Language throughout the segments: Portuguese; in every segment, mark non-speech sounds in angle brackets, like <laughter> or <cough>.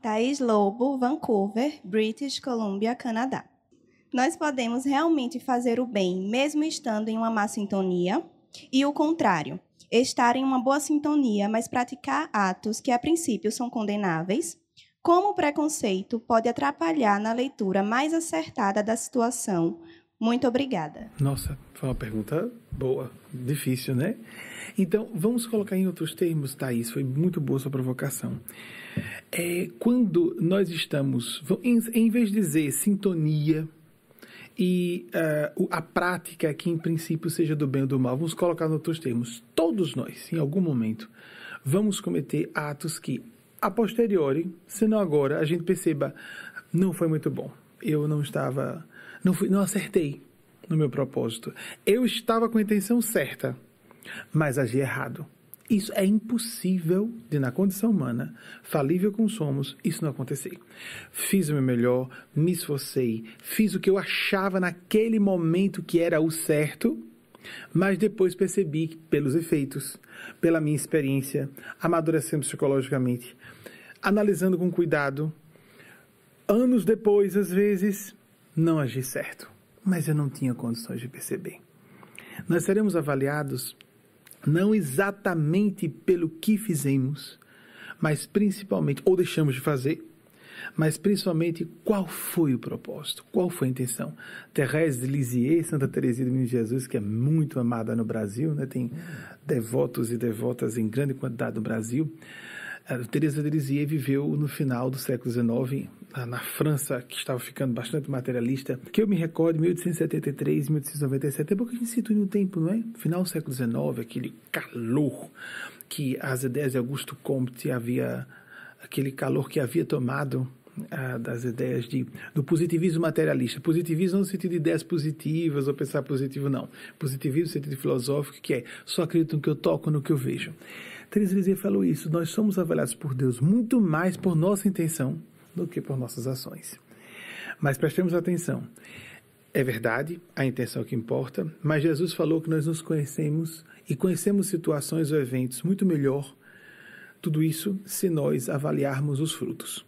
Thaís Lobo, Vancouver, British Columbia, Canadá. Nós podemos realmente fazer o bem mesmo estando em uma má sintonia? E o contrário, estar em uma boa sintonia, mas praticar atos que a princípio são condenáveis? Como o preconceito pode atrapalhar na leitura mais acertada da situação? Muito obrigada. Nossa, foi uma pergunta boa, difícil, né? Então, vamos colocar em outros termos, Thaís, foi muito boa sua provocação. É, quando nós estamos, em, em vez de dizer sintonia, e uh, a prática que em princípio seja do bem ou do mal, vamos colocar em outros termos, todos nós, em algum momento, vamos cometer atos que, a posteriori, se não agora, a gente perceba, não foi muito bom. Eu não estava, não, fui, não acertei no meu propósito. Eu estava com a intenção certa, mas agi errado. Isso é impossível de, na condição humana, falível como somos, isso não acontecer. Fiz o meu melhor, me esforcei, fiz o que eu achava naquele momento que era o certo, mas depois percebi que, pelos efeitos, pela minha experiência, amadurecendo psicologicamente, analisando com cuidado, anos depois, às vezes, não agi certo, mas eu não tinha condições de perceber. Nós seremos avaliados não exatamente pelo que fizemos, mas principalmente, ou deixamos de fazer, mas principalmente qual foi o propósito, qual foi a intenção. Thérèse de Lisieux, Santa Teresinha do Menino Jesus, que é muito amada no Brasil, né? tem devotos e devotas em grande quantidade no Brasil. Teresa de Lisieux viveu no final do século XIX, na França, que estava ficando bastante materialista, que eu me recordo, 1873, 1897, é porque a gente situa no tempo, não é? Final do século XIX, aquele calor que as ideias de Augusto Comte havia, aquele calor que havia tomado ah, das ideias de, do positivismo materialista. Positivismo no sentido de ideias positivas ou pensar positivo, não. Positivismo no sentido filosófico, que é só acredito no que eu toco, no que eu vejo. Teresa Lisieux falou isso, nós somos avaliados por Deus muito mais por nossa intenção do que por nossas ações. Mas prestemos atenção. É verdade, a intenção que importa, mas Jesus falou que nós nos conhecemos e conhecemos situações ou eventos muito melhor, tudo isso se nós avaliarmos os frutos.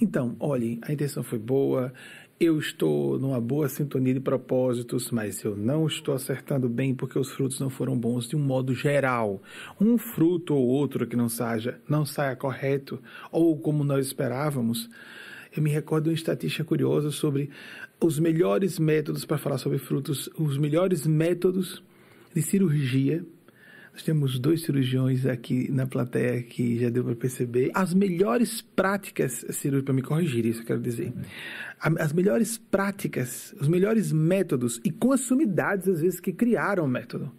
Então, olhe, a intenção foi boa, eu estou numa boa sintonia de propósitos, mas eu não estou acertando bem porque os frutos não foram bons de um modo geral. Um fruto ou outro que não saia, não saia correto ou como nós esperávamos. Eu me recordo de uma estatística curiosa sobre os melhores métodos para falar sobre frutos, os melhores métodos de cirurgia nós temos dois cirurgiões aqui na plateia que já deu para perceber. As melhores práticas cirúrgicas, para me corrigir isso, eu quero dizer. As melhores práticas, os melhores métodos, e com as sumidades, às vezes, que criaram o método,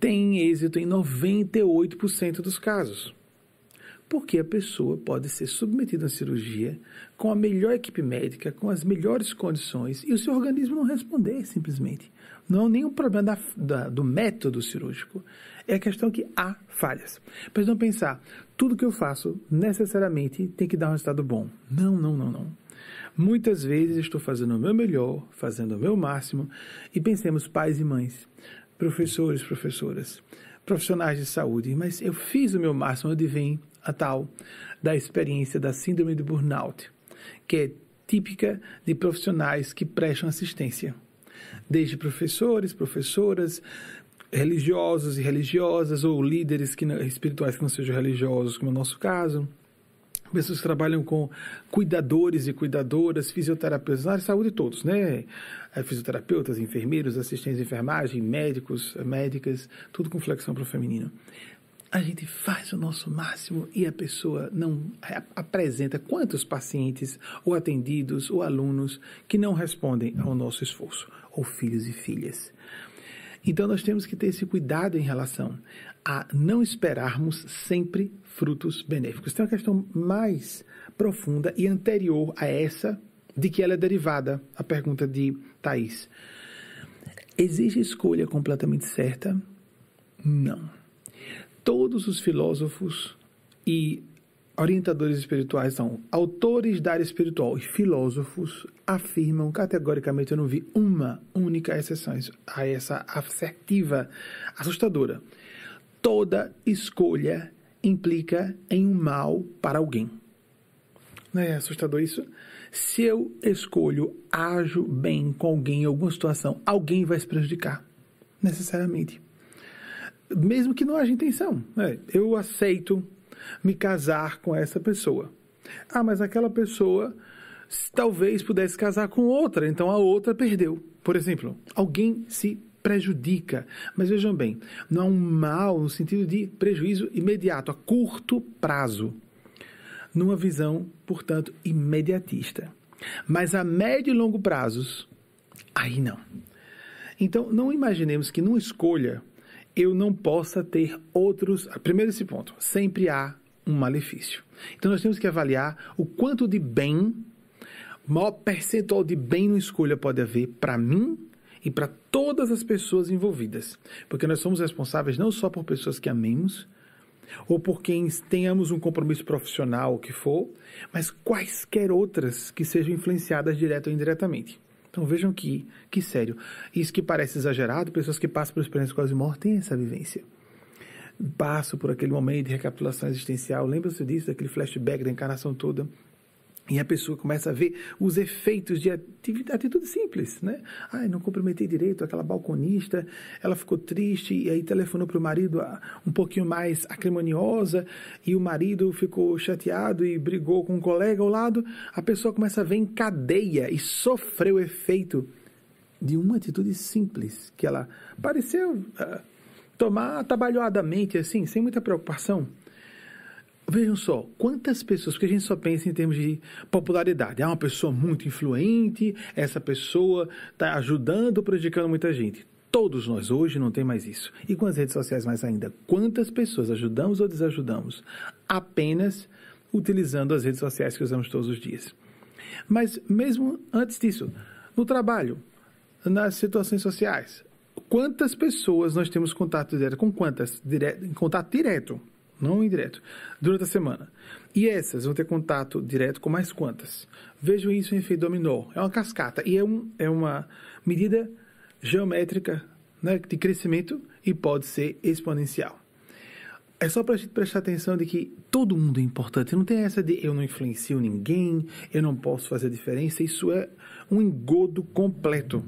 tem êxito em 98% dos casos. Porque a pessoa pode ser submetida à cirurgia com a melhor equipe médica, com as melhores condições, e o seu organismo não responder simplesmente. Não é nenhum problema da, da, do método cirúrgico. É a questão que há falhas. Não pensar, tudo que eu faço necessariamente tem que dar um resultado bom. Não, não, não, não. Muitas vezes estou fazendo o meu melhor, fazendo o meu máximo, e pensemos, pais e mães, professores, professoras, profissionais de saúde, mas eu fiz o meu máximo, onde vem a tal da experiência da síndrome de burnout, que é típica de profissionais que prestam assistência desde professores, professoras, religiosos e religiosas, ou líderes que espirituais que não sejam religiosos, como é o nosso caso. Pessoas que trabalham com cuidadores e cuidadoras, fisioterapeutas, na área de saúde todos, né? É, fisioterapeutas, enfermeiros, assistentes de enfermagem, médicos, médicas, tudo com flexão para o feminino a gente faz o nosso máximo e a pessoa não apresenta quantos pacientes ou atendidos ou alunos que não respondem ao nosso esforço ou filhos e filhas. Então nós temos que ter esse cuidado em relação a não esperarmos sempre frutos benéficos. Tem uma questão mais profunda e anterior a essa, de que ela é derivada, a pergunta de Thais. Existe escolha completamente certa? Não. Todos os filósofos e orientadores espirituais são autores da área espiritual e filósofos afirmam categoricamente, eu não vi uma única exceção a essa assertiva assustadora. Toda escolha implica em um mal para alguém. Não é assustador isso? Se eu escolho, ajo bem com alguém em alguma situação, alguém vai se prejudicar, necessariamente. Mesmo que não haja intenção. Né? Eu aceito me casar com essa pessoa. Ah, mas aquela pessoa talvez pudesse casar com outra, então a outra perdeu. Por exemplo, alguém se prejudica. Mas vejam bem, não é um mal no sentido de prejuízo imediato, a curto prazo. Numa visão, portanto, imediatista. Mas a médio e longo prazos, aí não. Então, não imaginemos que numa escolha eu não possa ter outros. Primeiro, esse ponto: sempre há um malefício. Então, nós temos que avaliar o quanto de bem, maior percentual de bem numa escolha pode haver para mim e para todas as pessoas envolvidas. Porque nós somos responsáveis não só por pessoas que amemos, ou por quem tenhamos um compromisso profissional, o que for, mas quaisquer outras que sejam influenciadas direto ou indiretamente. Então vejam que, que sério. Isso que parece exagerado, pessoas que passam por experiências quase morte têm essa vivência. Passo por aquele momento de recapitulação existencial, lembra-se disso, daquele flashback da encarnação toda. E a pessoa começa a ver os efeitos de atitude simples, né? Ai, não cumprimentei direito aquela balconista, ela ficou triste e aí telefonou para o marido ah, um pouquinho mais acrimoniosa e o marido ficou chateado e brigou com um colega ao lado. A pessoa começa a ver em cadeia e sofreu o efeito de uma atitude simples que ela pareceu uh, tomar atabalhoadamente, assim, sem muita preocupação. Vejam só, quantas pessoas, porque a gente só pensa em termos de popularidade. É uma pessoa muito influente, essa pessoa está ajudando ou prejudicando muita gente. Todos nós hoje não tem mais isso. E com as redes sociais mais ainda, quantas pessoas ajudamos ou desajudamos apenas utilizando as redes sociais que usamos todos os dias. Mas mesmo antes disso, no trabalho, nas situações sociais, quantas pessoas nós temos contato direto com quantas? Direto, contato direto não indireto, durante a semana. E essas vão ter contato direto com mais quantas? Vejam isso em efeito dominó. É uma cascata e é, um, é uma medida geométrica né, de crescimento e pode ser exponencial. É só para a gente prestar atenção de que todo mundo é importante. Não tem essa de eu não influencio ninguém, eu não posso fazer diferença. Isso é um engodo completo.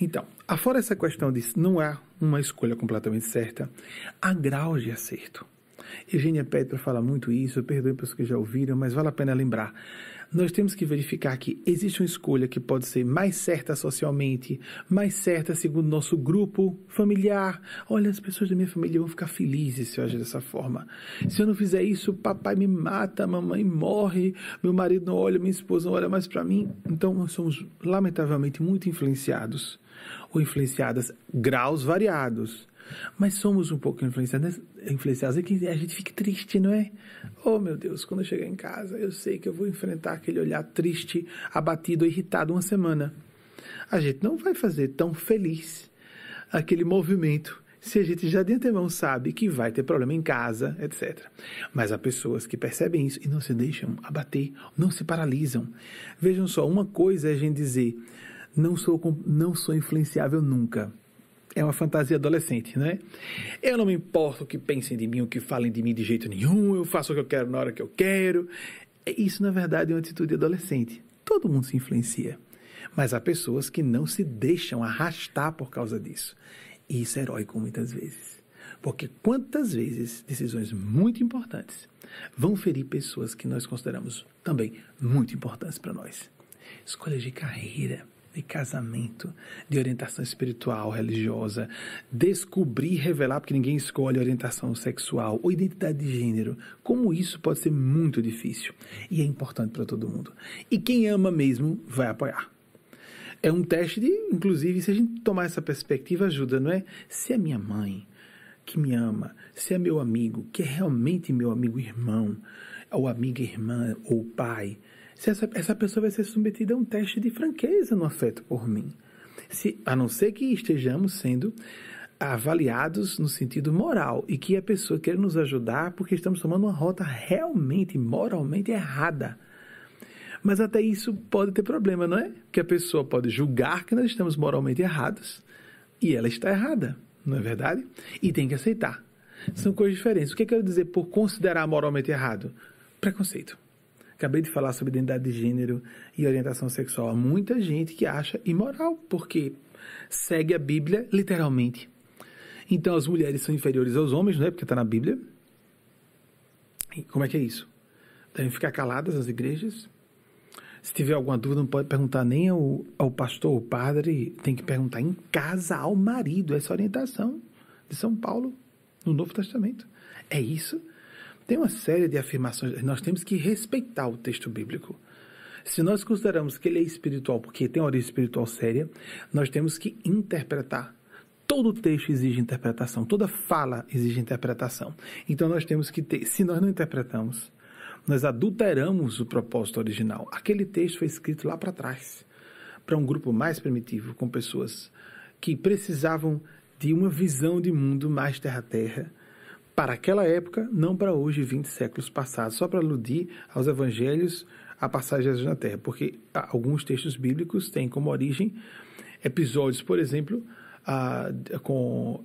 Então, afora essa questão de não há uma escolha completamente certa, há graus de acerto. Eugênia pede para falar muito isso, perdoe para os que já ouviram, mas vale a pena lembrar. Nós temos que verificar que existe uma escolha que pode ser mais certa socialmente, mais certa segundo nosso grupo familiar. Olha, as pessoas da minha família vão ficar felizes se eu agir dessa forma. Se eu não fizer isso, papai me mata, mamãe morre, meu marido não olha, minha esposa não olha mais para mim. Então, nós somos, lamentavelmente, muito influenciados ou influenciadas graus variados mas somos um pouco influenciados, influenciados e que a gente fica triste, não é? Oh, meu Deus, quando eu chegar em casa, eu sei que eu vou enfrentar aquele olhar triste, abatido, irritado uma semana. A gente não vai fazer tão feliz aquele movimento se a gente já de antemão sabe que vai ter problema em casa, etc. Mas há pessoas que percebem isso e não se deixam abater, não se paralisam. Vejam só, uma coisa é a gente dizer, não sou, não sou influenciável nunca é uma fantasia adolescente, né? Eu não me importo o que pensem de mim, o que falem de mim de jeito nenhum, eu faço o que eu quero na hora que eu quero. Isso, na verdade, é uma atitude adolescente. Todo mundo se influencia. Mas há pessoas que não se deixam arrastar por causa disso. E isso é heróico muitas vezes. Porque quantas vezes decisões muito importantes vão ferir pessoas que nós consideramos também muito importantes para nós? Escolhas de carreira, de casamento, de orientação espiritual, religiosa, descobrir, revelar, porque ninguém escolhe orientação sexual ou identidade de gênero. Como isso pode ser muito difícil e é importante para todo mundo. E quem ama mesmo vai apoiar. É um teste de, inclusive, se a gente tomar essa perspectiva, ajuda, não é? Se é minha mãe que me ama, se é meu amigo, que é realmente meu amigo irmão, ou amiga irmã, ou pai, se essa, essa pessoa vai ser submetida a um teste de franqueza no afeto por mim. Se, a não ser que estejamos sendo avaliados no sentido moral e que a pessoa quer nos ajudar porque estamos tomando uma rota realmente moralmente errada. Mas até isso pode ter problema, não é? Que a pessoa pode julgar que nós estamos moralmente errados e ela está errada, não é verdade? E tem que aceitar. São coisas diferentes. O que eu quero dizer por considerar moralmente errado? Preconceito Acabei de falar sobre identidade de gênero e orientação sexual. Há muita gente que acha imoral, porque segue a Bíblia literalmente. Então as mulheres são inferiores aos homens, não é? Porque está na Bíblia. E como é que é isso? Devem ficar caladas as igrejas? Se tiver alguma dúvida, não pode perguntar nem ao, ao pastor, ao padre, tem que perguntar em casa ao marido. Essa orientação de São Paulo no Novo Testamento. É isso? Tem uma série de afirmações. Nós temos que respeitar o texto bíblico. Se nós consideramos que ele é espiritual, porque tem origem espiritual séria, nós temos que interpretar. Todo texto exige interpretação, toda fala exige interpretação. Então nós temos que ter, se nós não interpretamos, nós adulteramos o propósito original. Aquele texto foi escrito lá para trás, para um grupo mais primitivo, com pessoas que precisavam de uma visão de mundo mais terra-terra, para aquela época, não para hoje, 20 séculos passados, só para aludir aos evangelhos, a passagem de Jesus na Terra, porque alguns textos bíblicos têm como origem episódios, por exemplo, com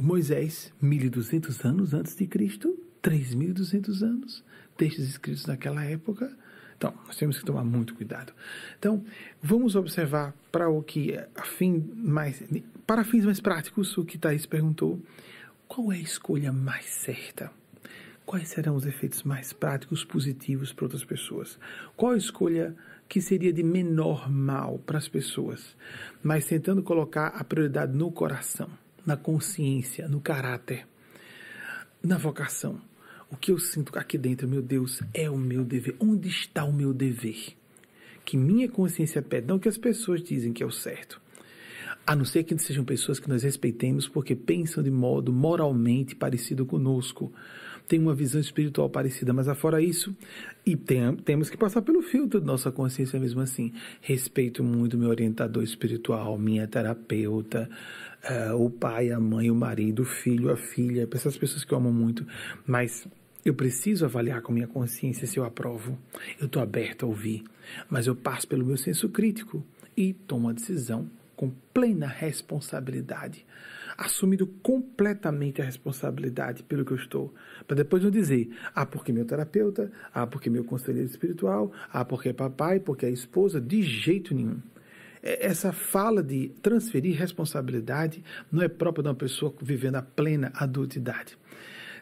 Moisés, 1200 anos antes de Cristo, 3200 anos, textos escritos naquela época. Então, nós temos que tomar muito cuidado. Então, vamos observar para o que a fim mais para fins mais práticos, o que Thaís perguntou, qual é a escolha mais certa? Quais serão os efeitos mais práticos, positivos para outras pessoas? Qual a escolha que seria de menor mal para as pessoas, mas tentando colocar a prioridade no coração, na consciência, no caráter, na vocação? O que eu sinto aqui dentro, meu Deus, é o meu dever. Onde está o meu dever? Que minha consciência pede, não que as pessoas dizem que é o certo. A não ser que sejam pessoas que nós respeitemos porque pensam de modo moralmente parecido conosco, têm uma visão espiritual parecida, mas afora isso, e tem, temos que passar pelo filtro da nossa consciência mesmo assim. Respeito muito meu orientador espiritual, minha terapeuta, uh, o pai, a mãe, o marido, o filho, a filha, essas pessoas que eu amo muito, mas eu preciso avaliar com minha consciência se eu aprovo. Eu estou aberto a ouvir, mas eu passo pelo meu senso crítico e tomo a decisão com plena responsabilidade, assumindo completamente a responsabilidade pelo que eu estou, para depois não dizer, ah, porque meu terapeuta, ah, porque meu conselheiro espiritual, ah, porque é papai, porque é esposa, de jeito nenhum. Essa fala de transferir responsabilidade não é própria de uma pessoa vivendo a plena adultidade.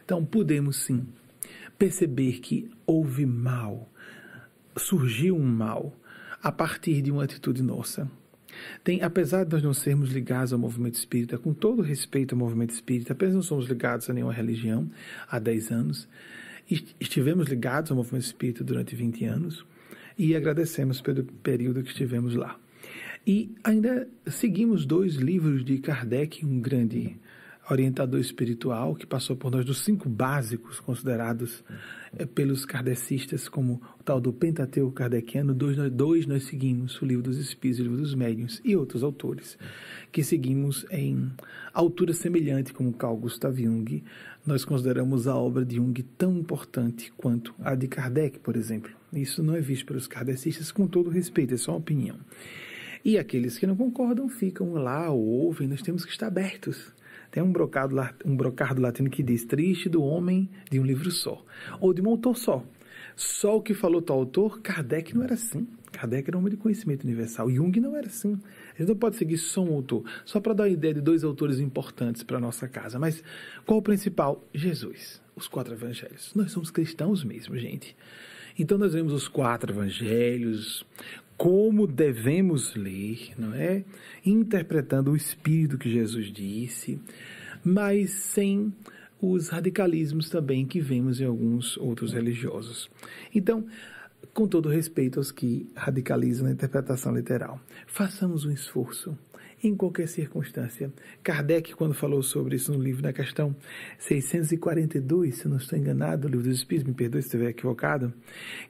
Então, podemos sim perceber que houve mal, surgiu um mal a partir de uma atitude nossa. Tem, apesar de nós não sermos ligados ao movimento espírita, com todo respeito ao movimento espírita, apenas não somos ligados a nenhuma religião há 10 anos, estivemos ligados ao movimento espírita durante 20 anos e agradecemos pelo período que estivemos lá. E ainda seguimos dois livros de Kardec, um grande orientador espiritual que passou por nós dos cinco básicos considerados é, pelos kardecistas como o tal do Pentateuco kardeciano, dois, dois nós seguimos, o Livro dos Espíritos o Livro dos Médiuns, e outros autores que seguimos em altura semelhante como Carl Gustav Jung. Nós consideramos a obra de Jung tão importante quanto a de Kardec, por exemplo. Isso não é visto pelos kardecistas com todo respeito, é só uma opinião. E aqueles que não concordam ficam lá ou ouvem, nós temos que estar abertos tem um brocado, um brocado latino que diz: triste do homem de um livro só, ou de um autor só. Só o que falou tal autor, Kardec não era assim. Kardec era um homem de conhecimento universal. Jung não era assim. A gente não pode seguir só um autor, só para dar uma ideia de dois autores importantes para a nossa casa. Mas qual o principal? Jesus, os quatro evangelhos. Nós somos cristãos mesmo, gente. Então nós vemos os quatro evangelhos, como devemos ler, não é? Interpretando o espírito que Jesus disse, mas sem os radicalismos também que vemos em alguns outros religiosos. Então, com todo respeito aos que radicalizam a interpretação literal, façamos um esforço em qualquer circunstância. Kardec, quando falou sobre isso no livro, na questão 642, se não estou enganado, o livro dos Espíritos, me perdoe se estiver equivocado,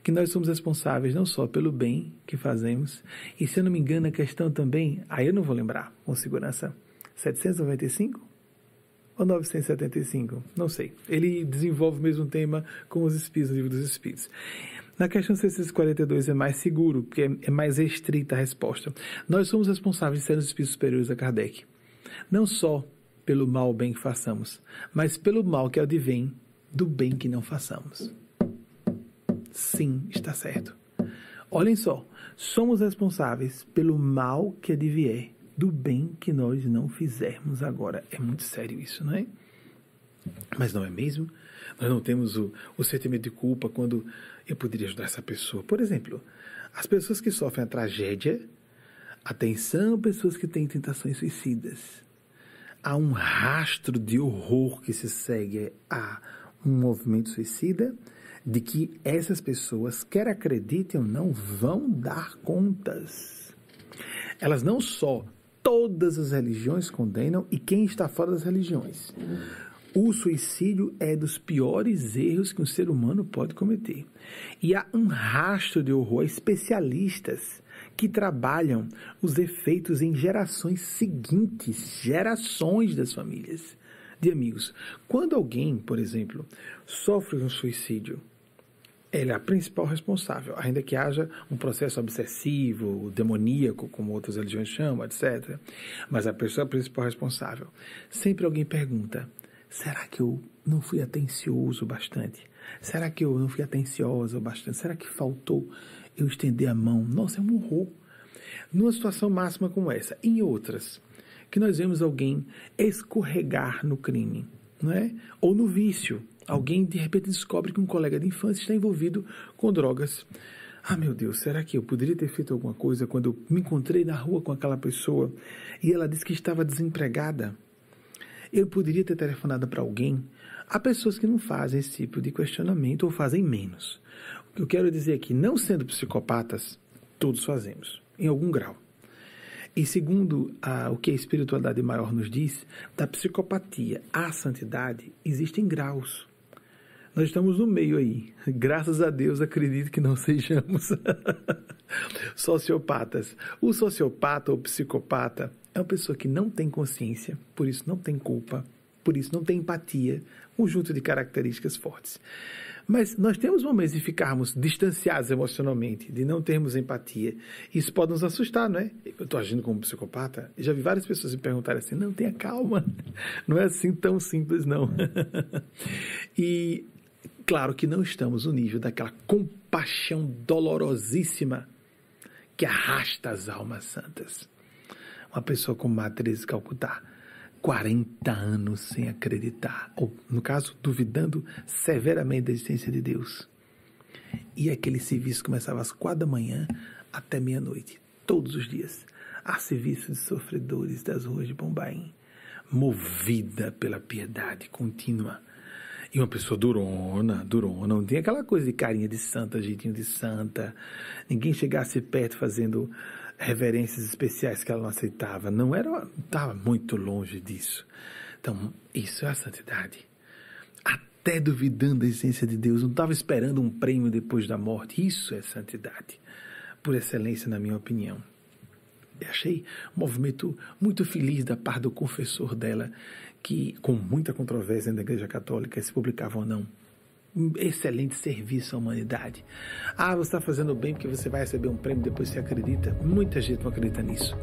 que nós somos responsáveis não só pelo bem que fazemos, e se eu não me engano, a questão também, aí eu não vou lembrar com segurança, 795? ou 975, não sei. Ele desenvolve o mesmo tema com os espíritos, no livro dos espíritos. Na questão 642 é mais seguro, porque é, é mais restrita a resposta. Nós somos responsáveis de sermos espíritos superiores a Kardec. Não só pelo mal bem que façamos, mas pelo mal que advém do bem que não façamos. sim, está certo. Olhem só, somos responsáveis pelo mal que advier do bem que nós não fizermos agora. É muito sério isso, não é? Mas não é mesmo? Nós não temos o, o sentimento de culpa quando eu poderia ajudar essa pessoa. Por exemplo, as pessoas que sofrem a tragédia, atenção, pessoas que têm tentações suicidas. Há um rastro de horror que se segue a um movimento suicida de que essas pessoas, quer acreditem ou não, vão dar contas. Elas não só todas as religiões condenam e quem está fora das religiões. O suicídio é dos piores erros que um ser humano pode cometer. E há um rastro de horror, especialistas que trabalham os efeitos em gerações seguintes, gerações das famílias de amigos. Quando alguém, por exemplo, sofre um suicídio, ele é a principal responsável, ainda que haja um processo obsessivo, demoníaco, como outras religiões chamam, etc. Mas a pessoa é a principal responsável. Sempre alguém pergunta: será que eu não fui atencioso bastante? Será que eu não fui atenciosa bastante? Será que faltou eu estender a mão? Nossa, é um horror. Numa situação máxima como essa, em outras, que nós vemos alguém escorregar no crime, não é? Ou no vício. Alguém de repente descobre que um colega de infância está envolvido com drogas. Ah, meu Deus, será que eu poderia ter feito alguma coisa quando eu me encontrei na rua com aquela pessoa e ela disse que estava desempregada? Eu poderia ter telefonado para alguém. Há pessoas que não fazem esse tipo de questionamento ou fazem menos. O que eu quero dizer é que, não sendo psicopatas, todos fazemos, em algum grau. E segundo a, o que a espiritualidade maior nos diz, da psicopatia à santidade existem graus. Nós estamos no meio aí. Graças a Deus, acredito que não <laughs> sejamos sociopatas. O sociopata ou psicopata é uma pessoa que não tem consciência, por isso não tem culpa, por isso não tem empatia, um conjunto de características fortes. Mas nós temos momentos de ficarmos distanciados emocionalmente, de não termos empatia. Isso pode nos assustar, não é? Eu estou agindo como um psicopata. Já vi várias pessoas me perguntarem assim: não, tenha calma. <laughs> Não é assim tão simples, não. <laughs> e claro que não estamos no nível daquela compaixão dolorosíssima que arrasta as almas santas. Uma pessoa como Matriz Calcutá 40 anos sem acreditar, ou, no caso, duvidando severamente da existência de Deus. E aquele serviço começava às quatro da manhã até meia-noite, todos os dias. A serviço de sofredores das ruas de Bombaim, movida pela piedade contínua. E uma pessoa durona, durona, não tinha aquela coisa de carinha de santa, jeitinho de santa. Ninguém chegasse perto fazendo reverências especiais que ela não aceitava. Não era, estava muito longe disso. Então, isso é a santidade. Até duvidando da essência de Deus, não estava esperando um prêmio depois da morte. Isso é santidade, por excelência, na minha opinião. Achei um movimento muito feliz da parte do confessor dela, que, com muita controvérsia na Igreja Católica, se publicava ou não excelente serviço à humanidade. Ah, você está fazendo bem porque você vai receber um prêmio depois você acredita. Muita gente não acredita nisso.